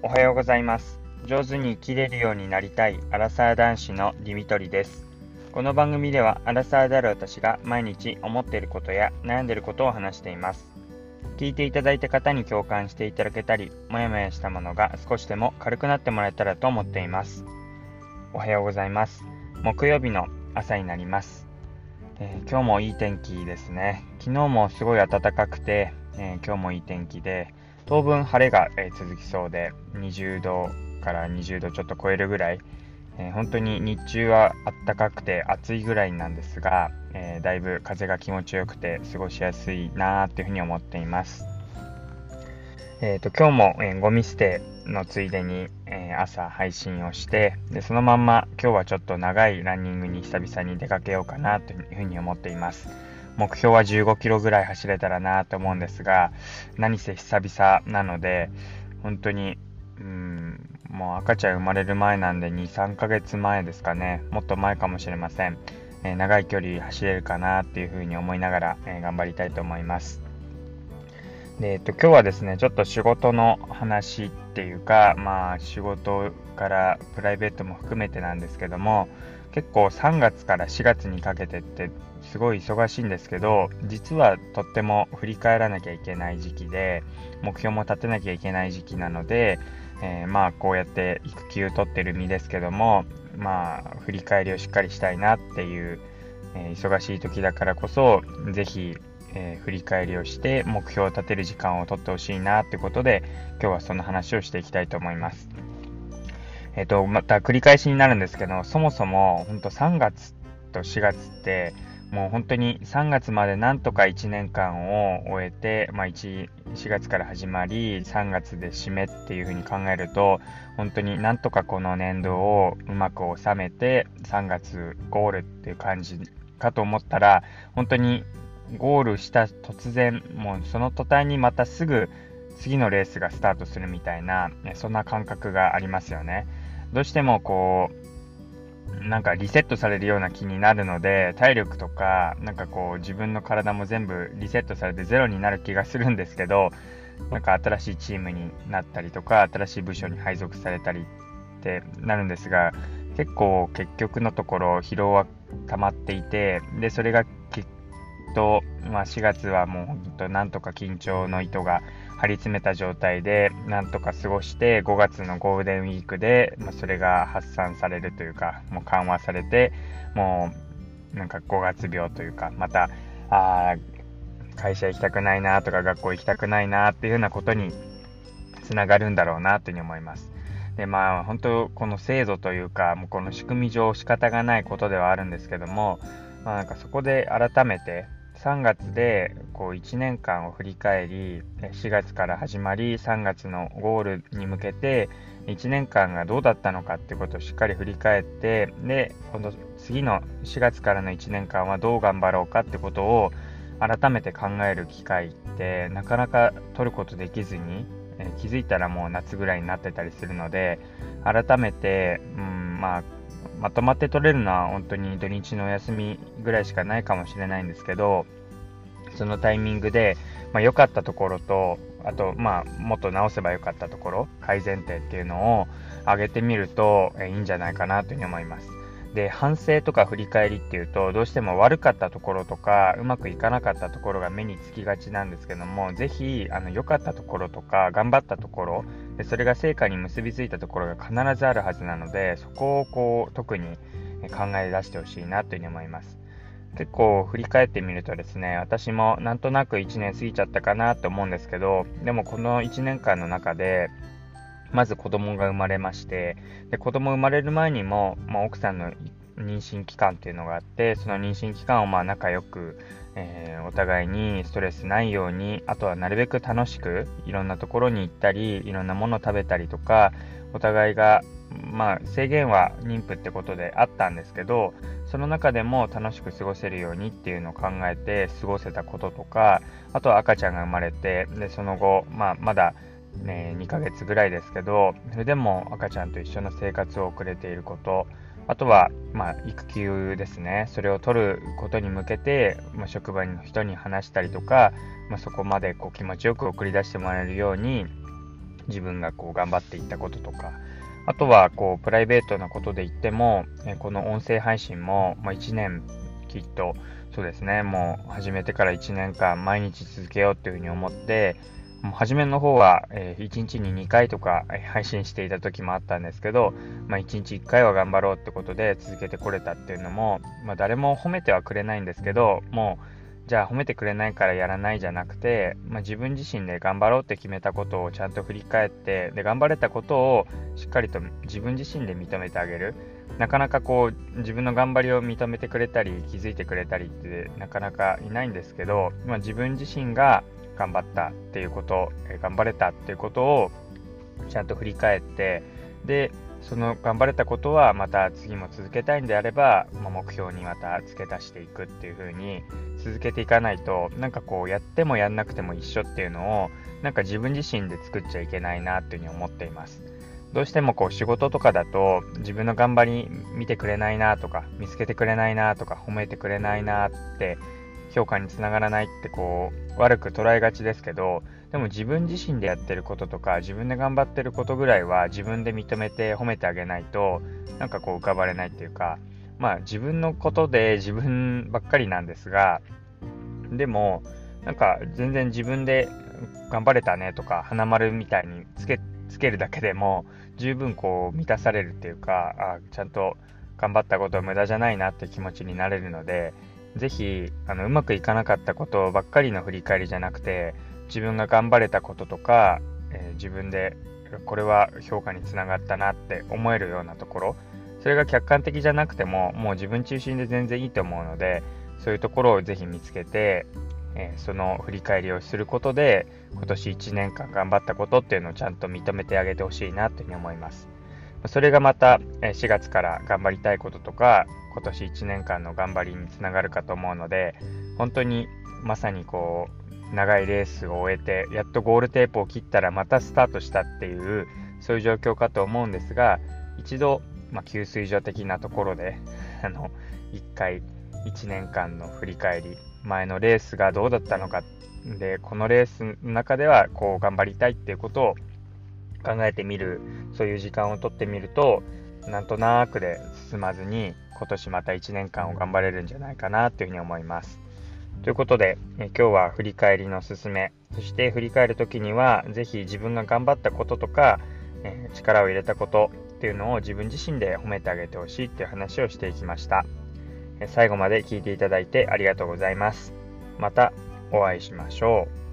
おはようございます。上手に生きれるようになりたいアラサー男子のディミトリです。この番組ではアラサーである私が毎日思っていることや悩んでいることを話しています。聞いていただいた方に共感していただけたりもやもやしたものが少しでも軽くなってもらえたらと思っています。おはようございます。木曜日の朝になります。えー、今日もいい天気ですね。昨日もすごい暖かくて、えー、今日もいい天気で、当分晴れが、え、続きそうで、20度から20度ちょっと超えるぐらい、え本当に日中は暖かくて暑いぐらいなんですが、えだいぶ風が気持ちよくて過ごしやすいなーっていうふうに思っています。えーと、今日も、えー、ゴミ捨てのついでに、えー、朝配信をしてでそのまんま今日はちょっと長いランニングに久々に出かけようかなというふうに思っています目標は15キロぐらい走れたらなと思うんですが何せ久々なので本当にうんもう赤ちゃん生まれる前なんで23ヶ月前ですかね。もっと前かもしれません、えー、長い距離走れるかなっていうふうに思いながら、え頑張りたいと思います。で、えっと、今日はですね、ちょっと仕事の話っていうか、まあ、仕事からプライベートも含めてなんですけども、結構3月から4月にかけてってすごい忙しいんですけど、実はとっても振り返らなきゃいけない時期で、目標も立てなきゃいけない時期なので、えー、まあ、こうやって育休取ってる身ですけども、まあ、振り返りをしっかりしたいなっていう、えー、忙しい時だからこそ、ぜひえー、振り返りをして目標を立てる時間をとってほしいなってことで今日はその話をしていきたいと思います。えっ、と、また繰り返しになるんですけど、そもそも本当3月と4月ってもう本当に3月までなんとか1年間を終えて、まあ、1 4月から始まり3月で締めっていう風に考えると本当になんとかこの年度をうまく収めて3月ゴールっていう感じかと思ったら本当にゴールした突然、もうその途端にまたすぐ次のレースがスタートするみたいな、そんな感覚がありますよね。どうしてもこう、なんかリセットされるような気になるので、体力とか、なんかこう自分の体も全部リセットされてゼロになる気がするんですけど、なんか新しいチームになったりとか、新しい部署に配属されたりってなるんですが、結構結局のところ疲労は溜まっていて、で、それがと、まあ、4月はもう本当なんとか緊張の糸が張り詰めた状態でなんとか過ごして5月のゴールデンウィークで、まあ、それが発散されるというかもう緩和されてもうなんか5月病というかまたあ会社行きたくないなとか学校行きたくないなっていうようなことにつながるんだろうなというふうに思います。でまあ本当この制度というかもうこの仕組み上仕方がないことではあるんですけども、まあ、なんかそこで改めて3月でこう1年間を振り返り4月から始まり3月のゴールに向けて1年間がどうだったのかっていうことをしっかり振り返ってで今度次の4月からの1年間はどう頑張ろうかってことを改めて考える機会ってなかなか取ることできずに、え気づいたらもう夏ぐらいになってたりするので改めて、うんまあ、まとまって取れるのは本当に土日のお休みぐらいしかないかもしれないんですけど、そのタイミングで、まあ、良かったところと、あと、まあ、もっと直せば良かったところ、改善点っていうのを上げてみると、えいいんじゃないかなというふうに思います。で、反省とか振り返りっていうと、どうしても悪かったところとか、うまくいかなかったところが目につきがちなんですけども、ぜひ、あの、良かったところとか、頑張ったところ、でそれが成果に結びついたところが必ずあるはずなので、そこをこう、特に考え出してほしいなというふうに思います。結構振り返ってみるとですね、私もなんとなく1年過ぎちゃったかなと思うんですけど、でもこの1年間の中で、まず子供が生まれまして、で子供生まれる前にも、まあ、奥さんの妊娠期間っていうのがあって、その妊娠期間をまあ仲良く、えー、お互いにストレスないように、あとはなるべく楽しくいろんなところに行ったり、いろんなもの食べたりとか、お互いが、まあ、制限は妊婦ってことであったんですけど、その中でも楽しく過ごせるようにっていうのを考えて過ごせたこととか、あとは赤ちゃんが生まれて、で、その後、まあ、まだね、2ヶ月ぐらいですけど、それでも赤ちゃんと一緒の生活を送れていること、あとは、まあ、育休ですね。それを取ることに向けて、まあ、職場の人に話したりとか、まあ、そこまでこう気持ちよく送り出してもらえるように、自分がこう頑張っていったこととか、あとはこうプライベートなことで言っても、この音声配信も、まあ、1年きっとそうですね、もう始めてから1年間毎日続けようっていうふうに思って、初めの方は、えー、1日に2回とか配信していた時もあったんですけど、まあ、1日1回は頑張ろうってことで続けてこれたっていうのも、まあ、誰も褒めてはくれないんですけど、もうじゃあ褒めてくれないからやらないじゃなくて、まあ、自分自身で頑張ろうって決めたことをちゃんと振り返ってで頑張れたことをしっかりと自分自身で認めてあげる。なかなかこう自分の頑張りを認めてくれたり気づいてくれたりってなかなかいないんですけど、まあ、自分自身が頑張ったっていうこと頑張れたっていうことをちゃんと振り返ってでその頑張れたことはまた次も続けたいんであれば、まあ、目標にまた付け足していくっていう風に続けていかないとなんかこうやってもやんなくても一緒っていうのをなんか自分自身で作っちゃいけないなっていうふうに思っています。どうしてもこう仕事とかだと自分の頑張り見てくれないなとか見つけてくれないなとか褒めてくれないなって評価につながらないってこう悪く捉えがちですけどでも自分自身でやってることとか自分で頑張ってることぐらいは自分で認めて褒めてあげないとなんかこう浮かばれないっていうかまあ自分のことで自分ばっかりなんですがでもなんか全然自分で頑張れたねとか花丸みたいにつけつけるだけでも十分こう満たされるっていうかあちゃんと頑張ったことは無駄じゃないなって気持ちになれるのでぜひあのうまくいかなかったことばっかりの振り返りじゃなくて自分が頑張れたこととか、えー、自分でこれは評価につながったなって思えるようなところそれが客観的じゃなくてももう自分中心で全然いいと思うのでそういうところをぜひ見つけて、えー、その振り返りをすることで今年1年間頑張ったことっていうのをちゃんと認めてあげてほしいなというふうに思います。それがまた4月から頑張りたいこととか今年1年間の頑張りにつながるかと思うので本当にまさにこう長いレースを終えてやっとゴールテープを切ったらまたスタートしたっていうそういう状況かと思うんですが一度、まあ、給水所的なところで あの1回1年間の振り返り前のレースがどうだったのかでこのレースの中ではこう頑張りたいっていうことを考えてみるそういう時間をとってみるとなんとなくで進まずに今年また1年間を頑張れるんじゃないかなというふうに思います。ということで、え今日は振り返りのすすめ、そして振り返るときには、ぜひ自分が頑張ったこととか、え力を入れたことっていうのを自分自身で褒めてあげてほしいっていう話をしていきました。え最後まで聞いていただいてありがとうございます。またお会いしましょう。